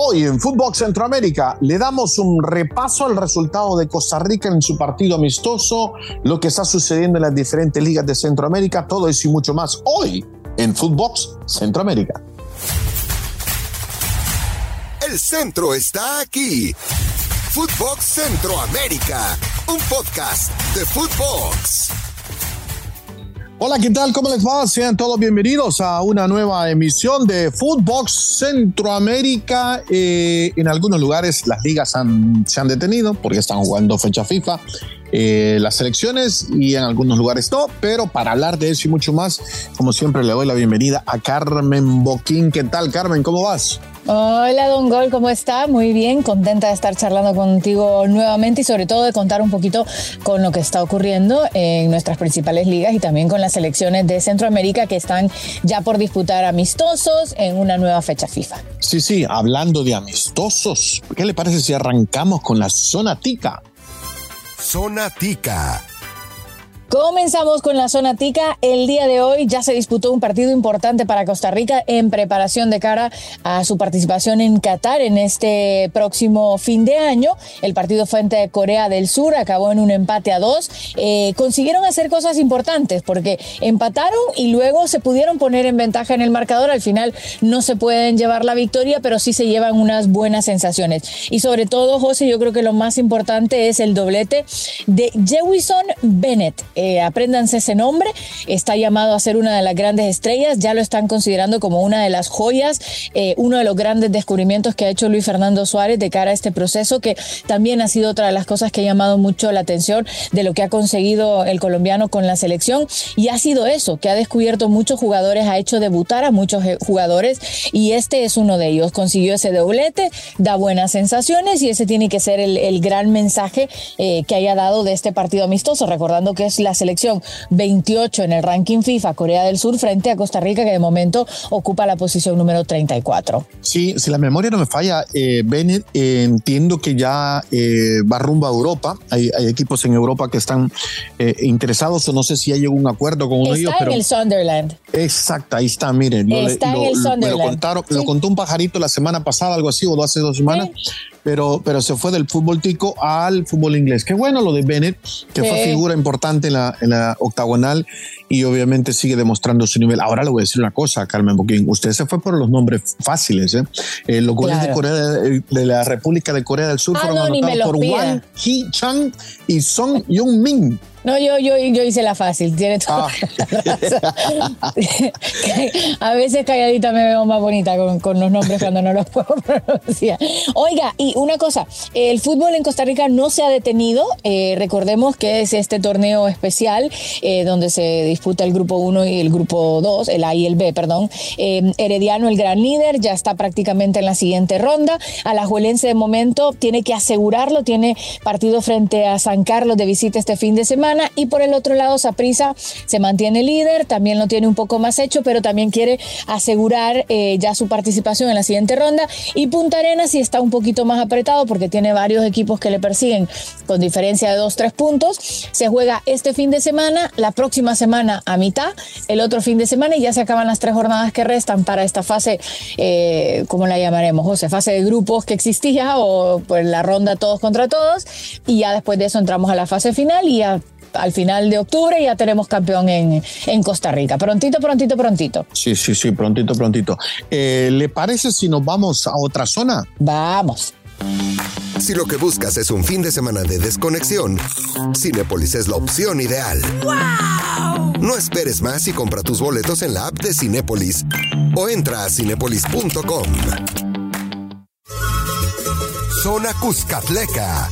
Hoy en Fútbol Centroamérica le damos un repaso al resultado de Costa Rica en su partido amistoso, lo que está sucediendo en las diferentes ligas de Centroamérica, todo eso y mucho más hoy en Fútbol Centroamérica. El centro está aquí. Footbox Centroamérica, un podcast de Footbox. Hola, ¿qué tal? ¿Cómo les va? Sean todos bienvenidos a una nueva emisión de Footbox Centroamérica. Eh, en algunos lugares las ligas se han detenido porque están jugando fecha FIFA. Eh, las selecciones y en algunos lugares no, pero para hablar de eso y mucho más, como siempre le doy la bienvenida a Carmen Boquín. ¿Qué tal, Carmen? ¿Cómo vas? Hola, Don Gol, ¿cómo está? Muy bien, contenta de estar charlando contigo nuevamente y sobre todo de contar un poquito con lo que está ocurriendo en nuestras principales ligas y también con las selecciones de Centroamérica que están ya por disputar amistosos en una nueva fecha FIFA. Sí, sí, hablando de amistosos, ¿qué le parece si arrancamos con la zona tica? Zona tica Comenzamos con la zona tica. El día de hoy ya se disputó un partido importante para Costa Rica en preparación de cara a su participación en Qatar en este próximo fin de año. El partido frente a Corea del Sur acabó en un empate a dos. Eh, consiguieron hacer cosas importantes porque empataron y luego se pudieron poner en ventaja en el marcador. Al final no se pueden llevar la victoria, pero sí se llevan unas buenas sensaciones. Y sobre todo, José, yo creo que lo más importante es el doblete de Jewison Bennett eh, apréndanse ese nombre, está llamado a ser una de las grandes estrellas, ya lo están considerando como una de las joyas, eh, uno de los grandes descubrimientos que ha hecho Luis Fernando Suárez de cara a este proceso, que también ha sido otra de las cosas que ha llamado mucho la atención de lo que ha conseguido el colombiano con la selección, y ha sido eso, que ha descubierto muchos jugadores, ha hecho debutar a muchos eh, jugadores, y este es uno de ellos, consiguió ese doblete, da buenas sensaciones, y ese tiene que ser el, gran mensaje eh, que haya dado de este partido amistoso, recordando que es la la selección 28 en el ranking FIFA Corea del Sur frente a Costa Rica que de momento ocupa la posición número 34. Sí, si la memoria no me falla, eh, Bennett, eh, entiendo que ya eh, va rumbo a Europa. Hay, equipos en Europa que están eh, interesados o no sé si hay algún acuerdo con uno de ellos. Está en el Sunderland. Exacto, ahí está, miren. Está en el Sunderland. lo, contaron, lo contó un pajarito la semana pasada, algo así, o hace dos semanas pero, pero se fue del fútbol tico al fútbol inglés. Qué bueno lo de Bennett, que fue figura importante en la, en la octagonal y obviamente sigue demostrando su nivel. Ahora le voy a decir una cosa, Carmen Boquín. Usted se fue por los nombres fáciles. ¿eh? eh los goles de, Corea de, la República de Corea del Sur ah, fueron anotados por Wang Hee-chang y Song Young-min. No, yo, yo, yo hice la fácil, tiene todo. Ah. a veces calladita me veo más bonita con, con, los nombres cuando no los puedo pronunciar. Oiga, y una cosa, el fútbol en Costa Rica no se ha detenido. Eh, recordemos que es este torneo especial eh, donde se disputa el grupo 1 y el grupo 2, el A y el B, perdón. Eh, Herediano, el gran líder, ya está prácticamente en la siguiente ronda. Alajuelense de momento tiene que asegurarlo, tiene partido frente a San Carlos de visita este fin de semana y por el otro lado Saprisa se mantiene líder, también lo tiene un poco más hecho, pero también quiere asegurar eh, ya su participación en la siguiente ronda y Punta Arenas sí está un poquito más apretado porque tiene varios equipos que le persiguen con diferencia de dos, tres puntos. Se juega este fin de semana, la próxima semana a mitad, el otro fin de semana y ya se acaban las tres jornadas que restan para esta fase, eh, ¿cómo la llamaremos, José? Fase de grupos que existía o pues la ronda todos contra todos y ya después de eso entramos a la fase final y a al final de octubre ya tenemos campeón en, en, Costa Rica. Prontito, prontito, prontito. Sí, sí, sí, prontito, prontito. Eh, ¿Le parece si nos vamos a otra zona? Vamos. Si lo que buscas es un fin de semana de desconexión, Cinepolis es la opción ideal. ¡Wow! No esperes más y compra tus boletos en la app de Cinepolis o entra a cinepolis.com. Zona Cuscatleca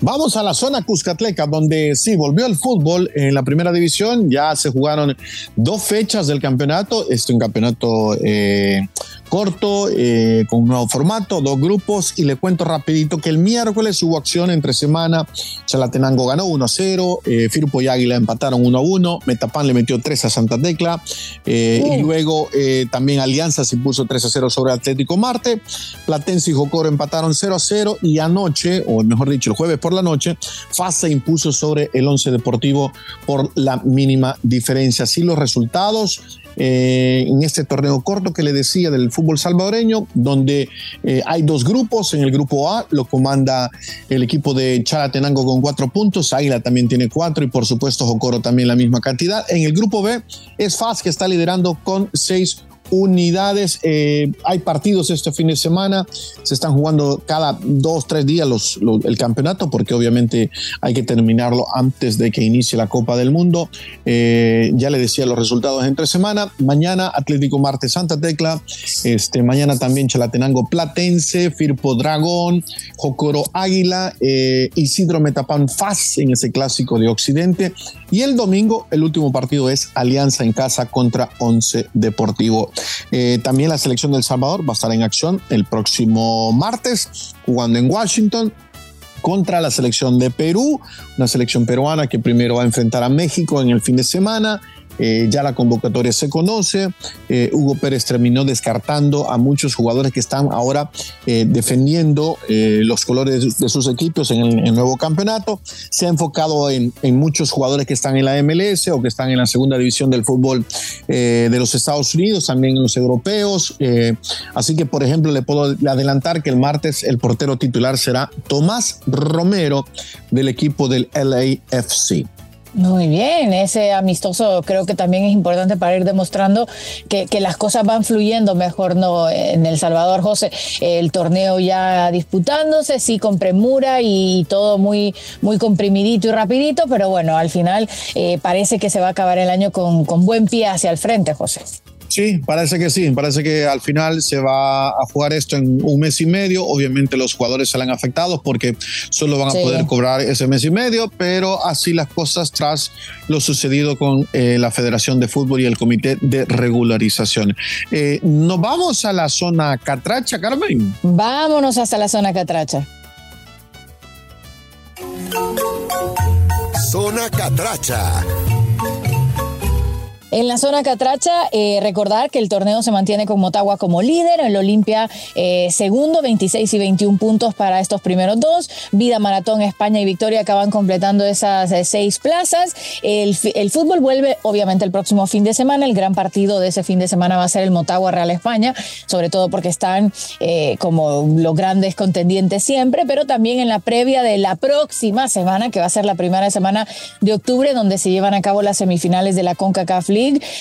Vamos a la zona Cuscatleca, donde sí, volvió el fútbol en la primera división. Ya se jugaron dos fechas del campeonato. Esto es un campeonato eh, corto, eh, con un nuevo formato, dos grupos, y le cuento rapidito que el miércoles hubo acción entre semana, Chalatenango ganó 1-0, eh, Firpo y Águila empataron 1-1, Metapan le metió 3 a Santa Tecla, eh, y luego eh, también Alianza se impuso 3-0 sobre Atlético Marte, Platense y Jocoro empataron 0-0, y anoche, o mejor dicho, el jueves por la noche, FASA impuso sobre el Once Deportivo por la mínima diferencia. Así los resultados, eh, en este torneo corto que le decía del fútbol salvadoreño, donde eh, hay dos grupos. En el grupo A lo comanda el equipo de Chalatenango con cuatro puntos, Águila también tiene cuatro y por supuesto Jocoro también la misma cantidad. En el grupo B es FAS que está liderando con seis unidades. Eh, hay partidos este fin de semana, se están jugando cada dos, tres días los, el campeonato, porque obviamente hay que terminarlo antes de que inicie la Copa del Mundo. Eh, ya le decía los resultados entre semana. Mañana Atlético Marte Santa Tecla, este, mañana también Chalatenango Platense, Firpo Dragón, Jocoro Águila, eh, Isidro Metapan Faz en ese clásico de Occidente. Y el domingo, el último partido es Alianza en casa contra Once Deportivo. Eh, también la selección del Salvador va a estar en acción el próximo martes, jugando en Washington contra la selección de Perú, una selección peruana que primero va a enfrentar a México en el fin de semana eh, ya la convocatoria se conoce. Eh, Hugo Pérez terminó descartando a muchos jugadores que están ahora eh, defendiendo los colores de sus equipos en el, nuevo campeonato. Se ha enfocado en, muchos jugadores que están en la MLS o que están en la segunda división del fútbol de los Estados Unidos, también en los europeos. así que, por ejemplo, le puedo adelantar que el martes el portero titular será Tomás Romero del equipo del LAFC. Muy bien, ese amistoso creo que también es importante para ir demostrando que, las cosas van fluyendo mejor no en El Salvador, José. El torneo ya disputándose, sí con premura y todo muy, muy comprimidito y rapidito, pero bueno, al final eh, parece que se va a acabar el año con, con buen pie hacia el frente, José. Sí, parece que sí, parece que al final se va a jugar esto en un mes y medio. Obviamente los jugadores salen afectados porque solo van a poder cobrar ese mes y medio, pero así las cosas tras lo sucedido con eh, la Federación de Fútbol y el Comité de Regularización. Eh, Nos vamos a la zona Catracha, Carmen. Vámonos hasta la zona Catracha. Zona Catracha. En la zona Catracha, eh, recordar que el torneo se mantiene con Motagua como líder, el Olimpia eh, segundo, 26 y 21 puntos para estos primeros dos. Vida Maratón, España y Victoria acaban completando esas eh, seis plazas. El, fútbol vuelve obviamente el próximo fin de semana. El gran partido de ese fin de semana va a ser el Motagua Real España, sobre todo porque están como los grandes contendientes siempre, pero también en la previa de la próxima semana, que va a ser la primera semana de octubre, donde se llevan a cabo las semifinales de la CONCACAF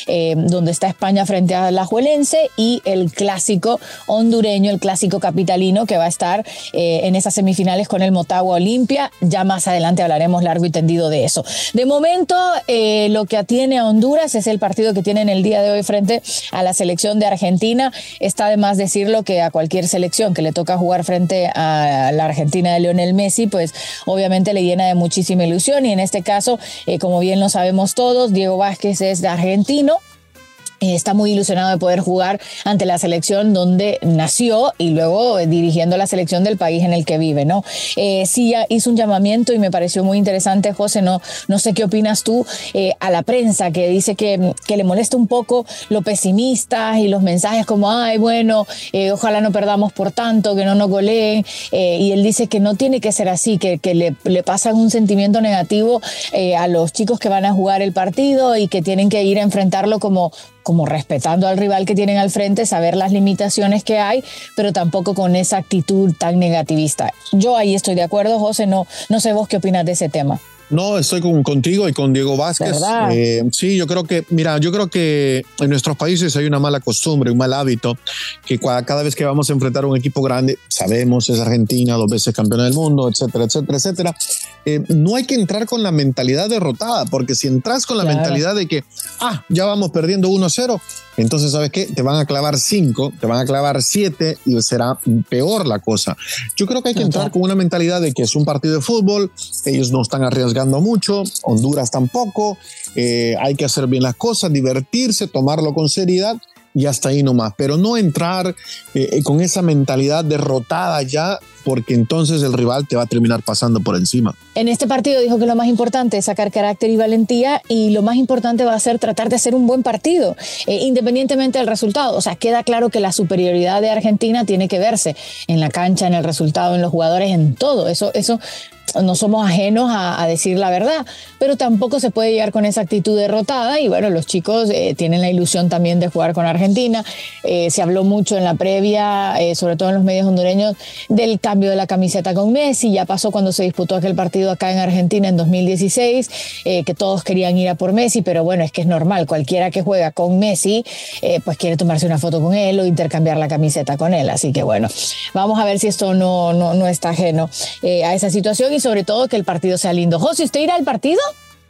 eh, donde está España frente a la Juelense, y el clásico hondureño, el clásico capitalino, que va a estar eh, en esas semifinales con el Motagua Olimpia. Ya más adelante hablaremos largo y tendido de eso. De momento, eh, lo que atiene a Honduras es el partido que tienen el día de hoy frente a la selección de Argentina. Está de más decirlo que a cualquier selección que le toca jugar frente a la Argentina de Lionel Messi, pues obviamente le llena de muchísima ilusión y en este caso, como bien lo sabemos todos, Diego Vázquez es de Argentina argentino está muy ilusionado de poder jugar ante la selección donde nació y luego eh, dirigiendo la selección del país en el que vive, ¿no? Eh, sí hizo un llamamiento y me pareció muy interesante, José, no, no sé qué opinas tú, a la prensa que dice que, que, le molesta un poco lo pesimista y los mensajes como, ay, bueno, ojalá no perdamos por tanto, que no nos goleen, y él dice que no tiene que ser así, que, que le, le, pasan un sentimiento negativo a los chicos que van a jugar el partido y que tienen que ir a enfrentarlo como como respetando al rival que tienen al frente, saber las limitaciones que hay, pero tampoco con esa actitud tan negativista. Yo ahí estoy de acuerdo, José, no, no sé vos qué opinas de ese tema. No, estoy con, contigo y con Diego Vázquez. Eh, sí, yo creo que, mira, yo creo que en nuestros países hay una mala costumbre, un mal hábito, que cada vez que vamos a enfrentar un equipo grande, sabemos, es Argentina, dos veces campeona del mundo, etcétera, etcétera, etcétera. Eh, no hay que entrar con la mentalidad derrotada, porque si entras con la mentalidad de que, ah, ya vamos perdiendo 1-0, entonces, ¿sabes qué? Te van a clavar 5, te van a clavar 7 y será peor la cosa. Yo creo que hay que entrar con una mentalidad de que es un partido de fútbol, ellos no están arriesgando mucho, Honduras tampoco, eh, hay que hacer bien las cosas, divertirse, tomarlo con seriedad y hasta ahí nomás, pero no entrar eh, eh, con esa mentalidad derrotada ya, porque entonces el rival te va a terminar pasando por encima. En este partido dijo que lo más importante es sacar carácter y valentía y lo más importante va a ser tratar de hacer un buen partido, independientemente del resultado. O sea, queda claro que la superioridad de Argentina tiene que verse en la cancha, en el resultado, en los jugadores, en todo. Eso, eso no somos ajenos a, decir la verdad, pero tampoco se puede llegar con esa actitud derrotada y bueno, los chicos eh, tienen la ilusión también de jugar con Argentina. Eh, se habló mucho en la previa, eh, sobre todo en los medios hondureños, del cambio de la camiseta con Messi. Ya pasó cuando se disputó aquel partido acá en Argentina en 2016, que todos querían ir a por Messi, pero bueno, es que es normal, cualquiera que juega con Messi, pues quiere tomarse una foto con él o intercambiar la camiseta con él. Así que bueno, vamos a ver si esto no, no, no está ajeno a esa situación y sobre todo que el partido sea lindo. José, ¿usted irá al partido?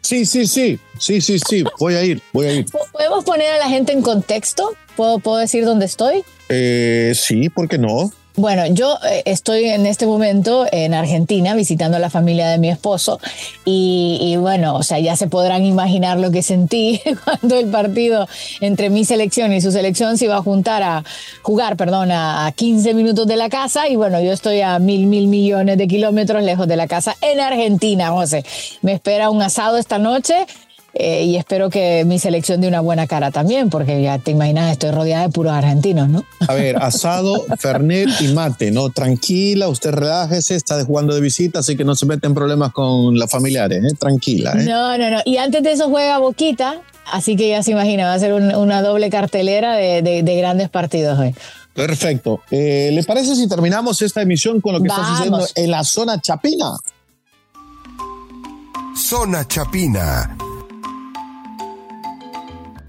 Sí, sí, sí, sí, sí, sí, voy a ir, voy a ir. ¿Podemos poner a la gente en contexto? ¿Puedo, puedo decir dónde estoy? Eh, sí, ¿por qué no? Bueno, yo eh, estoy en este momento en Argentina visitando a la familia de mi esposo y, bueno, o sea, ya se podrán imaginar lo que sentí cuando el partido entre mi selección y su selección se iba a juntar a jugar, perdón, a 15 minutos de la casa y bueno, yo estoy a mil, mil millones de kilómetros lejos de la casa en Argentina, José. Me espera un asado esta noche eh, y espero que mi selección dé una buena cara también, porque ya te imaginas, estoy rodeada de puros argentinos, ¿no? A ver, asado, fernet y mate, ¿no? Tranquila, usted relájese, está jugando de visita, así que no se mete en problemas con los familiares, ¿eh? Tranquila, ¿eh? No, no, no. Y antes de eso juega Boquita, así que ya se imagina, va a ser una doble cartelera de, grandes partidos hoy. Perfecto. Eh, ¿Le parece si terminamos esta emisión con lo que está sucediendo en la zona Chapina? Zona Chapina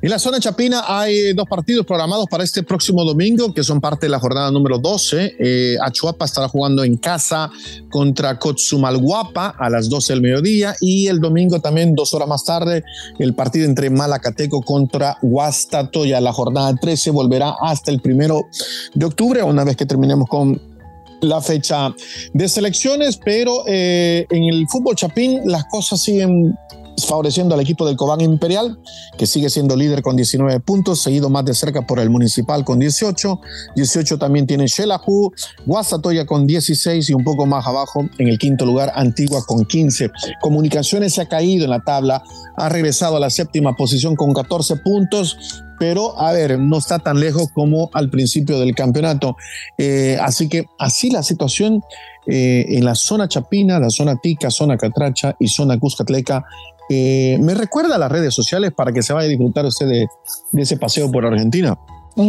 en la zona Chapina hay dos partidos programados para este próximo domingo, que son parte de la jornada número 12. Eh, Achuapa estará jugando en casa contra Cotzumalguapa a las 12 del mediodía y el domingo también, dos horas más tarde, el partido entre Malacateco contra Huastatoya. La jornada 13 volverá hasta el primero de octubre, una vez que terminemos con la fecha de selecciones, pero eh, en el fútbol chapín las cosas siguen favoreciendo al equipo del Cobán Imperial, que sigue siendo líder con 19 puntos, seguido más de cerca por el Municipal con 18. 18 también tiene Shelahu, Guasatoya con 16 y un poco más abajo en el quinto lugar Antigua con 15. Comunicaciones se ha caído en la tabla, ha regresado a la séptima posición con 14 puntos, pero a ver, no está tan lejos como al principio del campeonato. Eh, así que así la situación eh, en la zona Chapina, la zona Tica, zona Catracha y zona Cuscatleca eh, me recuerda a las redes sociales para que se vaya a disfrutar usted de ese paseo por Argentina.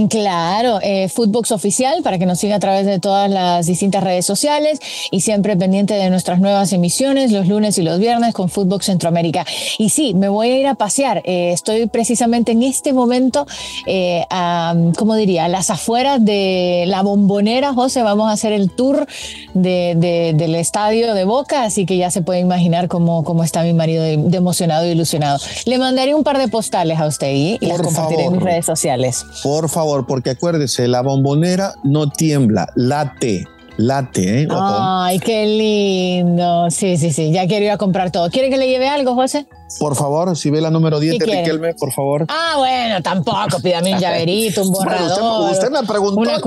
Claro, eh, Footbox Oficial para que nos siga a través de todas las distintas redes sociales y siempre pendiente de nuestras nuevas emisiones los lunes y los viernes con Footbox Centroamérica. Y sí, me voy a ir a pasear. Eh, estoy precisamente en este momento, eh, a, ¿cómo diría?, a las afueras de la bombonera, José. Vamos a hacer el tour de, del estadio de Boca, así que ya se puede imaginar cómo, cómo está mi marido de, emocionado y ilusionado. Le mandaré un par de postales a usted y, las compartiré en mis redes sociales. Por favor favor, porque acuérdese, la bombonera no tiembla, late. Late, ¿eh? Ay, qué lindo. Sí, sí, sí. Ya quiero ir a comprar todo. ¿Quiere que le lleve algo, José? Por favor, si ve la número 10 de Riquelme, por favor. Ah, bueno, tampoco. Pídame un llaverito, un borrador. usted, me preguntó, una,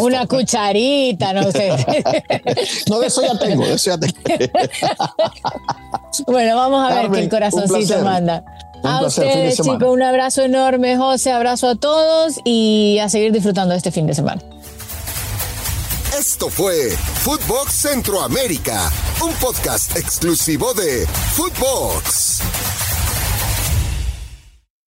una cucharita, no sé. no, de eso ya tengo, de eso ya tengo. bueno, vamos a ver qué el corazoncito manda a ustedes, chicos, un abrazo enorme, José, abrazo a todos y a seguir disfrutando de este fin de semana. Esto fue Footbox Centroamérica, un podcast exclusivo de Footbox.